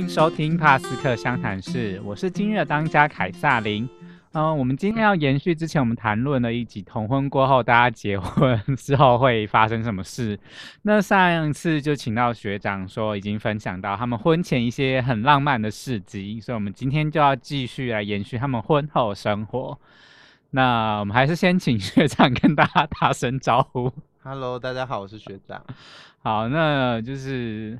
欢迎收听帕斯克湘潭市，我是今日的当家凯撒琳。嗯，我们今天要延续之前我们谈论的一集同婚过后大家结婚之后会发生什么事。那上一次就请到学长说已经分享到他们婚前一些很浪漫的事迹，所以我们今天就要继续来延续他们婚后生活。那我们还是先请学长跟大家打声招呼。Hello，大家好，我是学长。好，那就是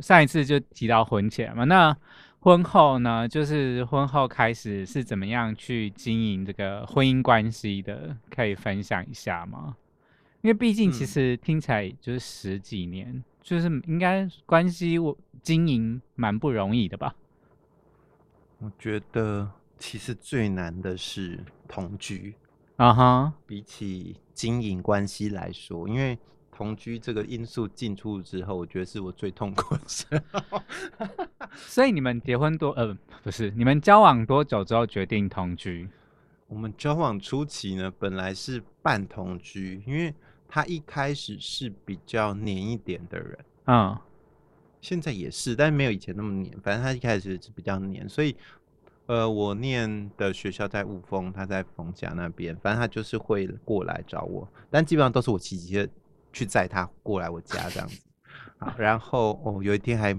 上一次就提到婚前嘛，那。婚后呢，就是婚后开始是怎么样去经营这个婚姻关系的，可以分享一下吗？因为毕竟其实听起来就是十几年，就是应该关系我经营蛮不容易的吧？我觉得其实最难的是同居啊哈，比起经营关系来说，因为。同居这个因素进出之后，我觉得是我最痛苦的时候。所以你们结婚多呃不是你们交往多久之后决定同居？我们交往初期呢，本来是半同居，因为他一开始是比较黏一点的人，嗯，现在也是，但是没有以前那么黏。反正他一开始是比较黏，所以呃，我念的学校在雾峰，他在逢甲那边，反正他就是会过来找我，但基本上都是我骑机车。去载他过来我家这样子，好，然后哦，有一天还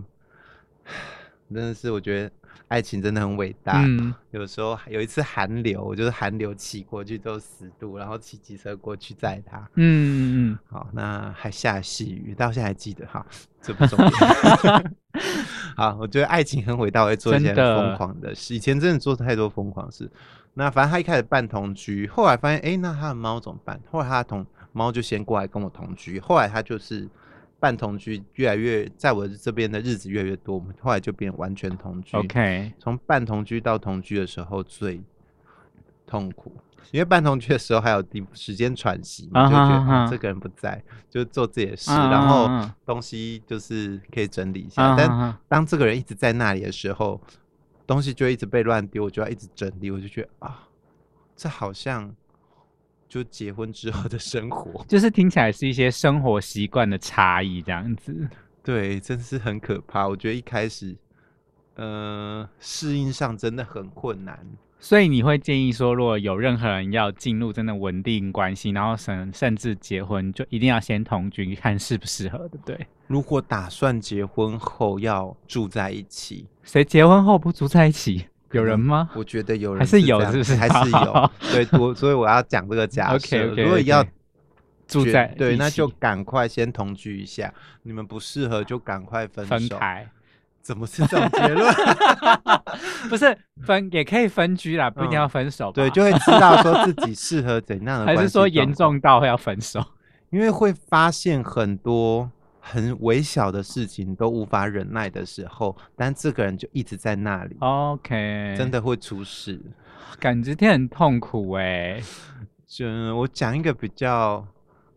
真的是我觉得爱情真的很伟大。嗯，有时候有一次寒流，我就是寒流骑过去都十度，然后骑机车过去载他。嗯嗯嗯。好，那还下细雨，到现在还记得哈，这不重要。好，我觉得爱情很伟大，我会做一些疯狂的事。以前真的做太多疯狂事。那反正他一开始半同居，后来发现，哎，那他的猫怎么办？后来他同。猫就先过来跟我同居，后来它就是半同居，越来越在我这边的日子越来越多，我们后来就变完全同居。OK，从半同居到同居的时候最痛苦，因为半同居的时候还有地时间喘息，就觉得这个人不在，就做自己的事，然后东西就是可以整理一下。但当这个人一直在那里的时候，东西就一直被乱丢，我就要一直整理，我就觉得啊，这好像。就结婚之后的生活，就是听起来是一些生活习惯的差异，这样子。对，真是很可怕。我觉得一开始，呃，适应上真的很困难。所以你会建议说，如果有任何人要进入真的稳定关系，然后甚甚至结婚，就一定要先同居，看适不适合，对不对？如果打算结婚后要住在一起，谁结婚后不住在一起？有人吗？我觉得有人还是有，是不是？还是有。对，我所以我要讲这个假设。如果要住在对，那就赶快先同居一下。你们不适合就赶快分分开。怎么是这种结论？不是分也可以分居啦，不一定要分手。对，就会知道说自己适合怎样的。还是说严重到会要分手？因为会发现很多。很微小的事情都无法忍耐的时候，但这个人就一直在那里。OK，真的会出事，感觉天很痛苦哎。就我讲一个比较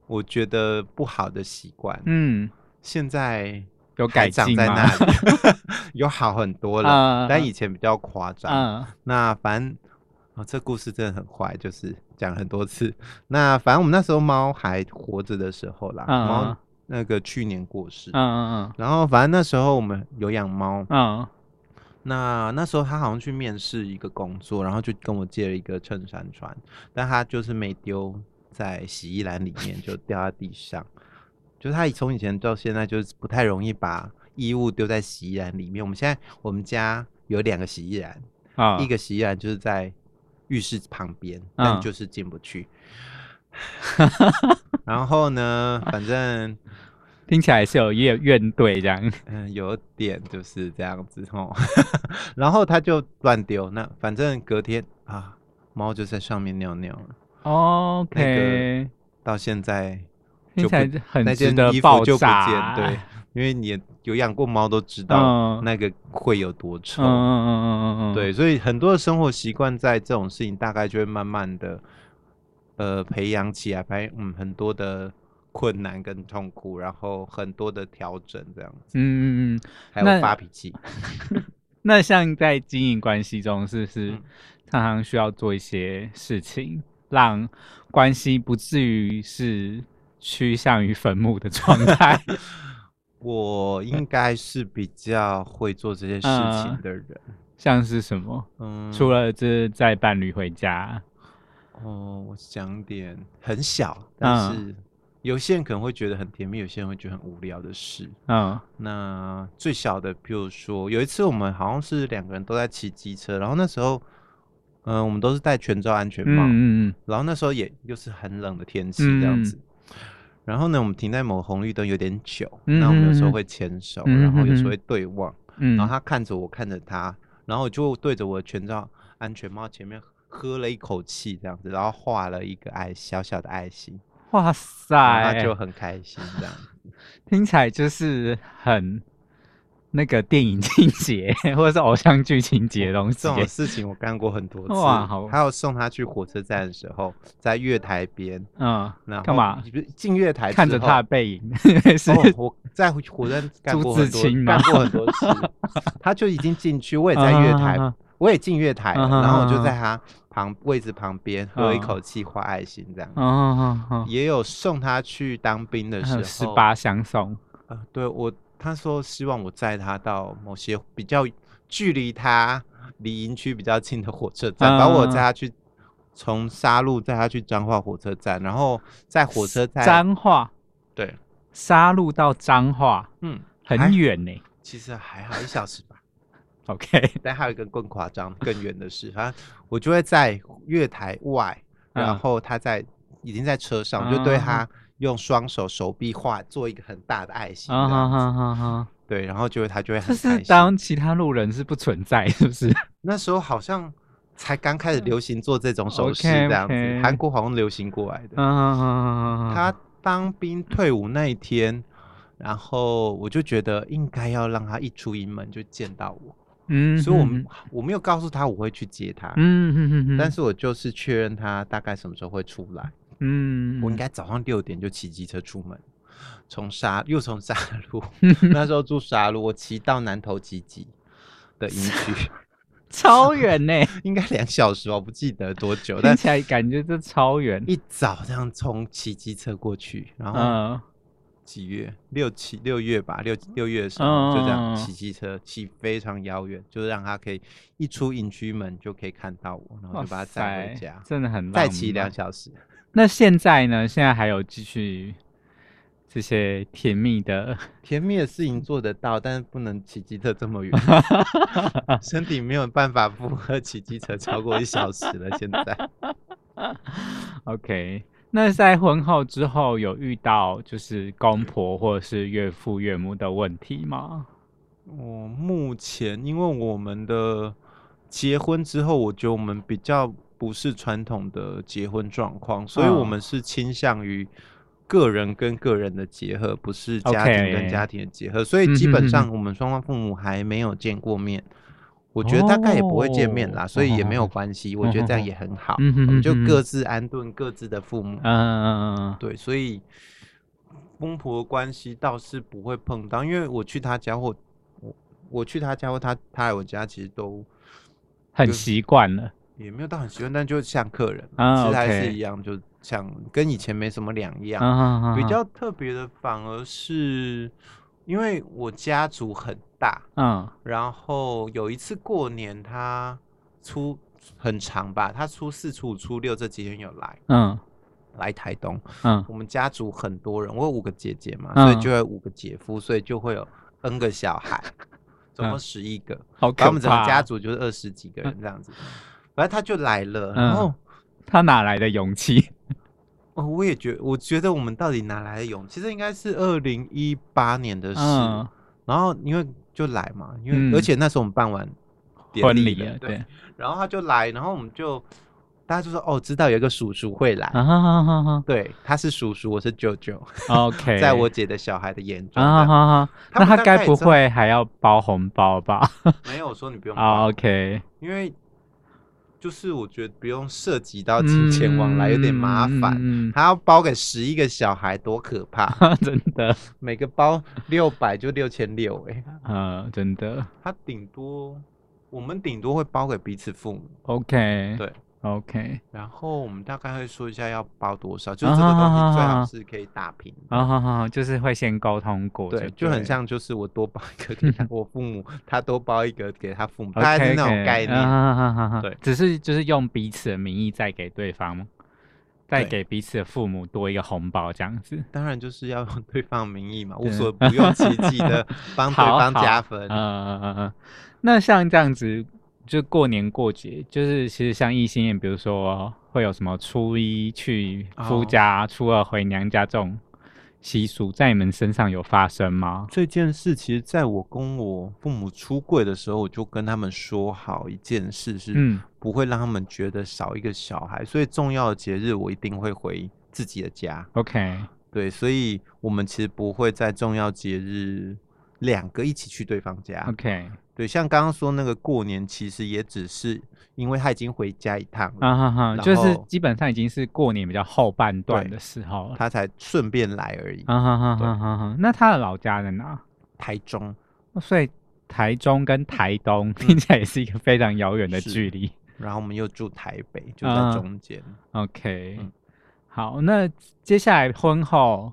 我觉得不好的习惯，嗯，现在有改进在那里，有好很多了，但以前比较夸张。那反正啊，这故事真的很坏，就是讲很多次。那反正我们那时候猫还活着的时候啦，猫。那个去年过世，嗯嗯嗯，然后反正那时候我们有养猫，嗯，那那时候他好像去面试一个工作，然后就跟我借了一个衬衫穿，但他就是没丢在洗衣篮里面，就掉在地上。就是他从以前到现在就是不太容易把衣物丢在洗衣篮里面。我们现在我们家有两个洗衣篮，啊，一个洗衣篮就是在浴室旁边，但就是进不去。然后呢，反正听起来是有怨怨怼这样，嗯，有点就是这样子哦。然后他就乱丢，那反正隔天啊，猫就在上面尿尿了。OK，到现在听起来很那件衣服就不见，对，因为你有养过猫都知道 那个会有多臭。嗯嗯嗯嗯嗯，对，所以很多的生活习惯在这种事情大概就会慢慢的。呃，培养起来，发现嗯，很多的困难跟痛苦，然后很多的调整，这样子。嗯嗯嗯，还有发脾气。那像在经营关系中，是不是常常需要做一些事情，让关系不至于是趋向于坟墓的状态？我应该是比较会做这些事情的人，像是什么？嗯，除了这载伴侣回家。哦，我讲点很小，但是有些人可能会觉得很甜蜜，有些人会觉得很无聊的事。嗯，那最小的，比如说有一次我们好像是两个人都在骑机车，然后那时候，嗯，我们都是戴全罩安全帽，嗯嗯，然后那时候也又是很冷的天气这样子。然后呢，我们停在某红绿灯有点久，那我们有时候会牵手，然后有时候会对望，然后他看着我，看着他，然后我就对着我的全罩安全帽前面喝了一口气，这样子，然后画了一个爱小小的爱心，哇塞，他就很开心，这样 听起来就是很。那个电影情节 或者是偶像剧情节的东西，这种事情我干过很多 次。哇，好！还有送他去火车站的时候，在月台边，嗯，那干嘛？进月台看着他的背影，是我在火车站干过很多，干过很多次。他就已经进去，我也在月台，我也进月台，然后我就在他旁位置旁边喝一口气，画爱心这样。嗯也有送他去当兵的时候，十八相送。啊，对我。他说希望我载他到某些比较距离他离营区比较近的火车站，把我载他去从沙路载他去彰化火车站，然后在火车站彰化对沙路到彰化，嗯，很远呢。其实还好一小时吧。OK，但还有一个更夸张、更远的事，反正，我就会在月台外，然后他在已经在车上，我就对他。用双手手臂画做一个很大的爱心，啊对，然后就会他就会很开心。当其他路人是不存在，是不是？那时候好像才刚开始流行做这种手势这样子，韩国好像流行过来的。他当兵退伍那一天，然后我就觉得应该要让他一出营门就见到我，嗯，所以我们我没有告诉他我会去接他，嗯嗯嗯但是我就是确认他大概什么时候会出来。嗯，我应该早上六点就骑机车出门，从沙又从沙路，那时候住沙路，我骑到南头集集的营区，超远呢，应该两小时，我不记得多久，但起来感觉这超远。一早这样从骑机车过去，然后几月六七六月吧，六六月的时候就这样骑机车，骑非常遥远，就是让他可以一出营区门就可以看到我，然后就把他载回家，真的很再骑两小时。那现在呢？现在还有继续这些甜蜜的 甜蜜的事情做得到，但是不能骑机车这么远，身体没有办法负荷骑机车超过一小时了。现在，OK。那在婚后之后有遇到就是公婆或者是岳父岳母的问题吗？我目前因为我们的结婚之后，我觉得我们比较。不是传统的结婚状况，所以我们是倾向于个人跟个人的结合，不是家庭跟家庭的结合。所以基本上我们双方父母还没有见过面，我觉得大概也不会见面啦，所以也没有关系。我觉得这样也很好，我们就各自安顿各自的父母。嗯嗯嗯，对，所以公婆关系倒是不会碰到，因为我去他家或我我去他家或他他来我家，其实都很习惯了。也没有到很习惯，但就像客人，其实还是一样，就像跟以前没什么两样。比较特别的反而是，因为我家族很大，嗯，然后有一次过年，他初很长吧，他初四、初五、初六这几天有来，嗯，来台东，嗯，我们家族很多人，我有五个姐姐嘛，所以就有五个姐夫，所以就会有 N 个小孩，总共十一个，好我们整个家族就是二十几个人这样子。反正他就来了，然后他哪来的勇气？哦，我也觉，我觉得我们到底哪来的勇气？这应该是二零一八年的事。然后因为就来嘛，因为而且那时候我们办完婚礼了，对。然后他就来，然后我们就大家就说：“哦，知道有一个叔叔会来。”哈哈哈对，他是叔叔，我是舅舅。OK，在我姐的小孩的眼中，哈哈那他该不会还要包红包吧？没有，我说你不用包。OK，因为。就是我觉得不用涉及到金钱往来有点麻烦，还要包给十一个小孩，多可怕！真的，每个包六百就六千六哎，啊，真的。他顶多我们顶多会包给彼此父母。OK，对 OK，然后我们大概会说一下要包多少，就是这个东西最好是可以打平。啊哈哈，就是会先沟通过，对，就很像就是我多包一个给他 我父母，他多包一个给他父母，大概是那种概念。对，只是就是用彼此的名义再给对方吗？再给彼此的父母多一个红包这样子。当然就是要用对方名义嘛，无所 不用其极的帮对方加分。嗯嗯嗯，那像这样子。就过年过节，就是其实像异性恋，比如说会有什么初一去夫家，初二回娘家这种习俗，在你们身上有发生吗？这件事其实在我跟我父母出柜的时候，我就跟他们说好一件事，是不会让他们觉得少一个小孩，所以重要的节日我一定会回自己的家。OK，对，所以我们其实不会在重要节日两个一起去对方家。OK。对，像刚刚说那个过年，其实也只是因为他已经回家一趟了，啊哈哈，就是基本上已经是过年比较后半段的时候，他才顺便来而已。啊哈哈哈哈哈。那他的老家在哪？台中，所以台中跟台东听起来也是一个非常遥远的距离。然后我们又住台北，就在中间。OK，好，那接下来婚后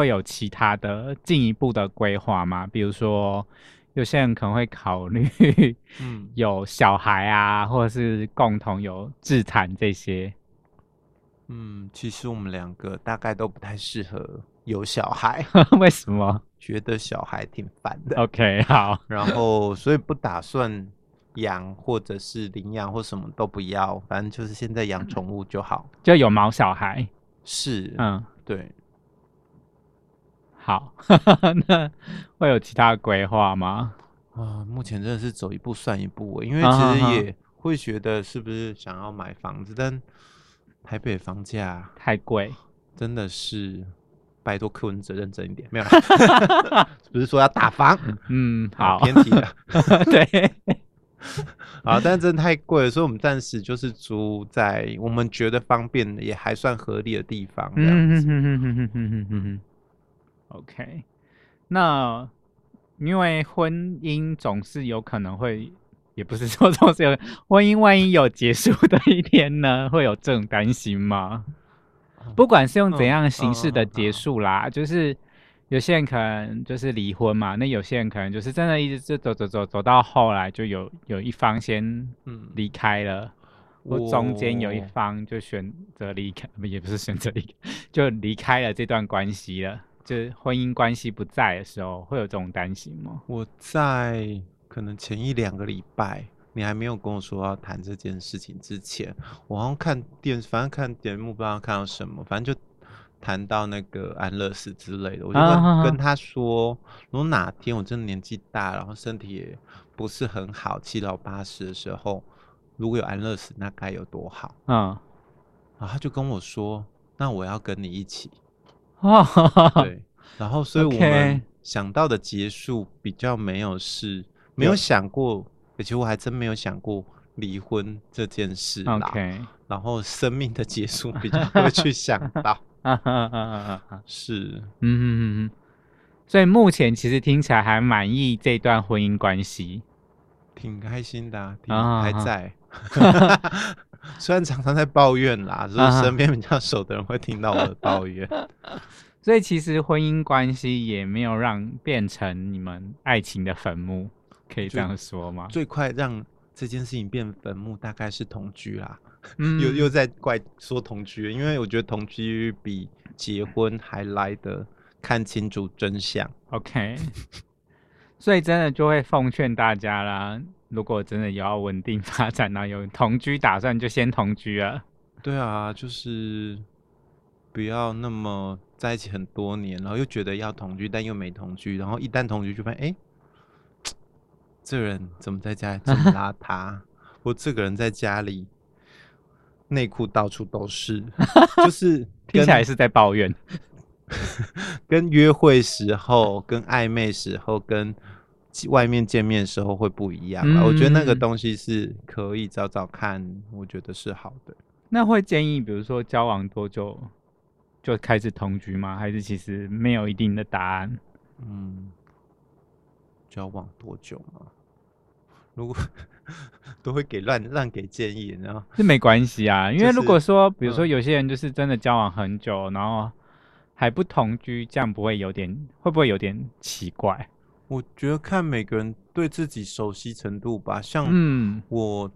会有其他的进一步的规划吗？比如说？有些人可能会考虑，嗯，有小孩啊，或者是共同有自谈这些。嗯，其实我们两个大概都不太适合有小孩，为什么？觉得小孩挺烦的。OK，好，然后所以不打算养，或者是领养或什么都不要，反正就是现在养宠物就好，就有毛小孩。是，嗯，对。好，那会有其他规划吗？啊，目前真的是走一步算一步，因为其实也会觉得是不是想要买房子，但台北房价太贵，真的是拜托柯文哲认真一点，没有，不是说要打房，嗯，好，偏题了，对，啊，但是真的太贵了，所以我们暂时就是租在我们觉得方便也还算合理的地方，这样子。OK，那因为婚姻总是有可能会，也不是说总是有 婚姻，万一有结束的一天呢，会有这种担心吗？不管是用怎样形式的结束啦，就是有些人可能就是离婚嘛，那有些人可能就是真的一直走走走走到后来，就有有一方先嗯离开了，或中间有一方就选择离开，不也不是选择离，就离开了这段关系了。就是婚姻关系不在的时候，会有这种担心吗？我在可能前一两个礼拜，你还没有跟我说要谈这件事情之前，我好像看电，反正看节目不知道看到什么，反正就谈到那个安乐死之类的。我就跟 跟他说，如果哪天我真的年纪大，然后身体也不是很好，七老八十的时候，如果有安乐死，那该有多好。嗯，然后他就跟我说，那我要跟你一起。对，然后所以我们想到的结束比较没有是，没有想过，而且我还真没有想过离婚这件事啦。然后生命的结束比较会去想到 是，嗯嗯嗯，所以目前其实听起来还满意这段婚姻关系，挺开心的，挺还在。虽然常常在抱怨啦，就是身边比较熟的人会听到我的抱怨，所以其实婚姻关系也没有让变成你们爱情的坟墓，可以这样说吗？最快让这件事情变坟墓，大概是同居啦，又又在怪说同居，因为我觉得同居比结婚还来得看清楚真相。OK，所以真的就会奉劝大家啦。如果真的有要稳定发展呢，有同居打算就先同居啊。对啊，就是不要那么在一起很多年，然后又觉得要同居，但又没同居，然后一旦同居就发现，哎，这人怎么在家里这么邋 遢？我这个人在家里内裤到处都是，就是听起来是在抱怨。跟约会时候、跟暧昧时候、跟。外面见面的时候会不一样，我觉得那个东西是可以找找看，我觉得是好的。那会建议，比如说交往多久就开始同居吗？还是其实没有一定的答案？嗯，交往多久吗？如果 都会给乱乱给建议，然后是没关系啊，因为如果说，比如说有些人就是真的交往很久，然后还不同居，这样不会有点会不会有点奇怪？我觉得看每个人对自己熟悉程度吧。像嗯，我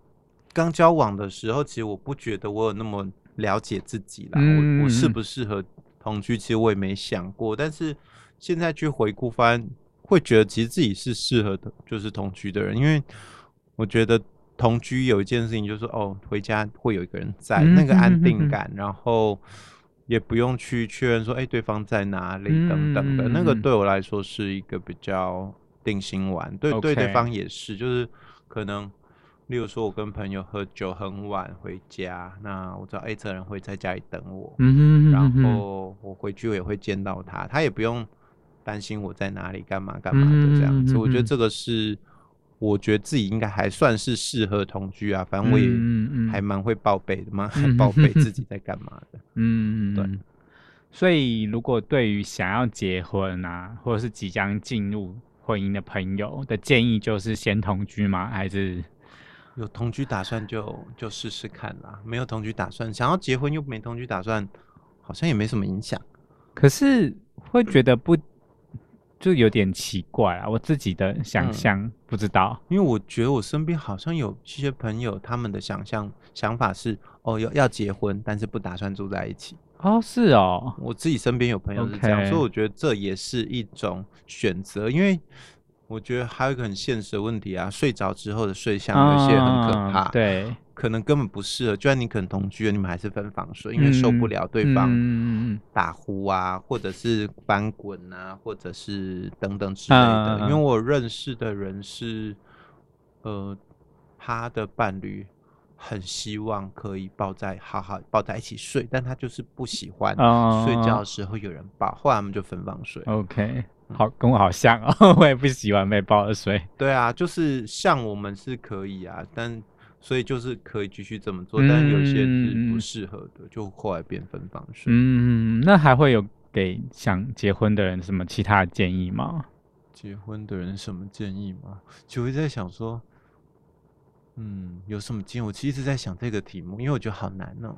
刚交往的时候，其实我不觉得我有那么了解自己啦。我我适不适合同居，其实我也没想过。但是现在去回顾，发现会觉得其实自己是适合的，就是同居的人，因为。我觉得同居有一件事情，就是哦，回家会有一个人在，那个安定感，然后也不用去确认说，哎，对方在哪里等等的，那个对我来说是一个比较定心丸。对对，对方也是，就是可能，例如说，我跟朋友喝酒很晚回家，那我知道 A 这人会在家里等我，然后我回去我也会见到他，他也不用担心我在哪里干嘛干嘛的这样子。我觉得这个是。我觉得自己应该还算是适合同居啊，反正我也还蛮会报备的嘛，报备自己在干嘛的。嗯，对。所以，如果对于想要结婚啊，或者是即将进入婚姻的朋友的建议，就是先同居吗？还是有同居打算就就试试看啦？没有同居打算，想要结婚又没同居打算，好像也没什么影响。可是会觉得不。就有点奇怪啊，我自己的想象不知道，因为我觉得我身边好像有一些朋友，他们的想象想法是哦，要要结婚，但是不打算住在一起。哦，是哦，我自己身边有朋友是这样，所以我觉得这也是一种选择，因为。我觉得还有一个很现实的问题啊，睡着之后的睡相有些很可怕，对，可能根本不适合。就算你可能同居了，你们还是分房睡，因为受不了对方打呼啊，或者是翻滚啊，或者是等等之类的。因为我认识的人是，呃，他的伴侣很希望可以抱在好好抱在一起睡，但他就是不喜欢睡觉的时候有人抱，后来我们就分房睡。OK。好，跟我好像哦，我也不喜欢被抱着睡。对啊，就是像我们是可以啊，但所以就是可以继续这么做，但有些是不适合的，就后来变分房睡。嗯，那还会有给想结婚的人什么其他的建议吗？结婚的人什么建议吗？就会在想说，嗯，有什么建议？我其实一直在想这个题目，因为我觉得好难哦，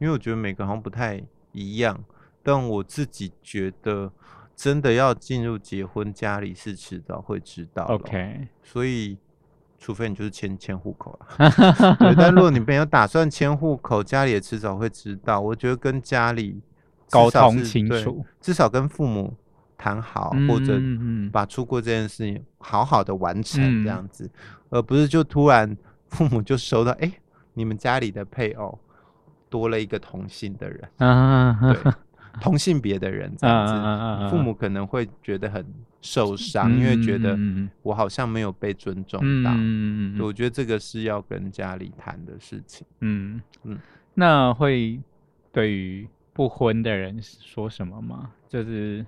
因为我觉得每个好像不太一样，但我自己觉得。真的要进入结婚，家里是迟早会知道。OK，所以除非你就是迁迁户口了。但如果你没有打算迁户口，家里也迟早会知道。我觉得跟家里沟通清楚，至少跟父母谈好，或者把出国这件事情好好的完成这样子，而不是就突然父母就收到，哎，你们家里的配偶多了一个同性的人。对。同性别的人这样子，父母可能会觉得很受伤，因为觉得我好像没有被尊重到。我觉得这个是要跟家里谈的事情。嗯嗯，那会对于不婚的人说什么吗？就是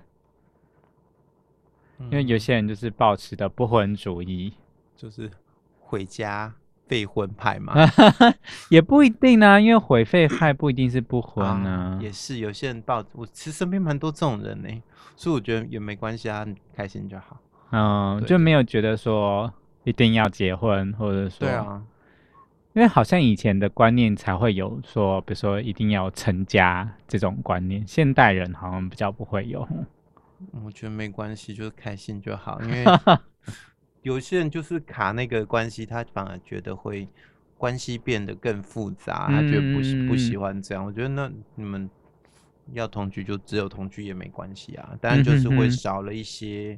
因为有些人就是保持的不婚主义，就是回家。废婚派嘛，也不一定呢，因为毁废派不一定是不婚呢。也是有些人抱，我其实身边蛮多这种人呢，所以我觉得也没关系啊，开心就好。嗯，就没有觉得说一定要结婚，或者说对啊，因为好像以前的观念才会有说，比如说一定要成家这种观念，现代人好像比较不会有。我觉得没关系，就是开心就好，因为。有些人就是卡那个关系，他反而觉得会关系变得更复杂，他觉得不不喜欢这样。我觉得那你们要同居就只有同居也没关系啊，当然就是会少了一些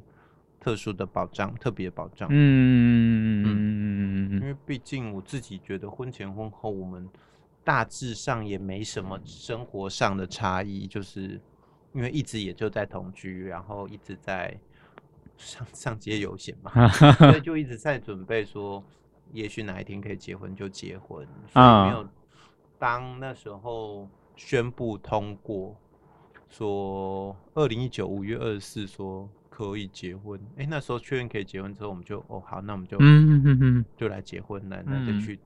特殊的保障、特别保障。嗯嗯因为毕竟我自己觉得婚前婚后我们大致上也没什么生活上的差异，就是因为一直也就在同居，然后一直在。上 上街游行嘛，所以就一直在准备说，也许哪一天可以结婚就结婚，所以没有当那时候宣布通过说二零一九五月二十四说可以结婚，哎，那时候确认可以结婚之后，我们就哦好，那我们就嗯嗯嗯就来结婚了，那就去，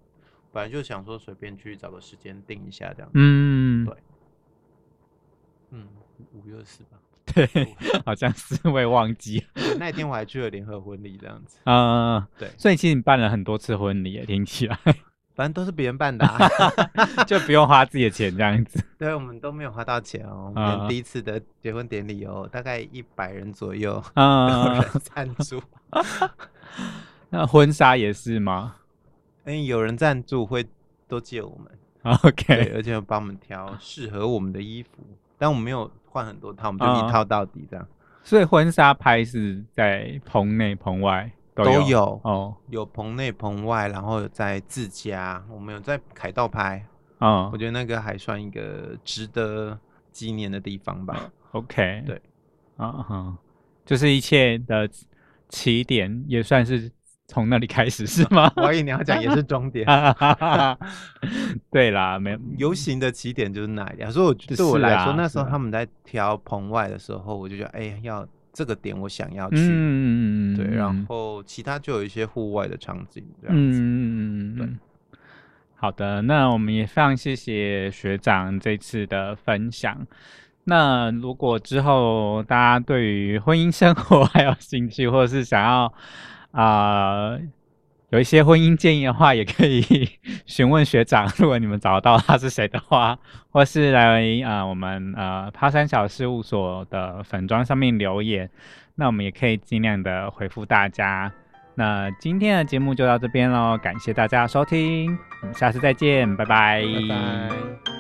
本来就想说随便去找个时间定一下这样，嗯。对，嗯五月二十四吧。对，好像是会忘记。那一天我还去了联合婚礼这样子。嗯，对。所以其实你办了很多次婚礼，听起来。反正都是别人办的，就不用花自己的钱这样子。对，我们都没有花到钱哦。我们第一次的结婚典礼哦，大概一百人左右，有人赞助。那婚纱也是吗？哎，有人赞助会都借我们。OK，而且帮我们挑适合我们的衣服，但我们没有换很多套，我们就一套到底这样。所以婚纱拍是在棚内棚外。都有哦，有棚内棚外，然后在自家，我们有在凯道拍，嗯，我觉得那个还算一个值得纪念的地方吧。OK，对，啊哈，就是一切的起点也算是从那里开始是吗？我以为你要讲也是终点。对啦，没游行的起点就是那里，所以我对我来说，那时候他们在挑棚外的时候，我就觉得哎要。这个点我想要去，嗯嗯嗯对，然后其他就有一些户外的场景这样子。嗯对，好的，那我们也非常谢谢学长这次的分享。那如果之后大家对于婚姻生活还有兴趣，或者是想要啊。有一些婚姻建议的话，也可以 询问学长。如果你们找到他是谁的话，或是来啊我们呃爬山小事务所的粉砖上面留言，那我们也可以尽量的回复大家。那今天的节目就到这边喽，感谢大家收听，我们下次再见，拜拜。拜拜。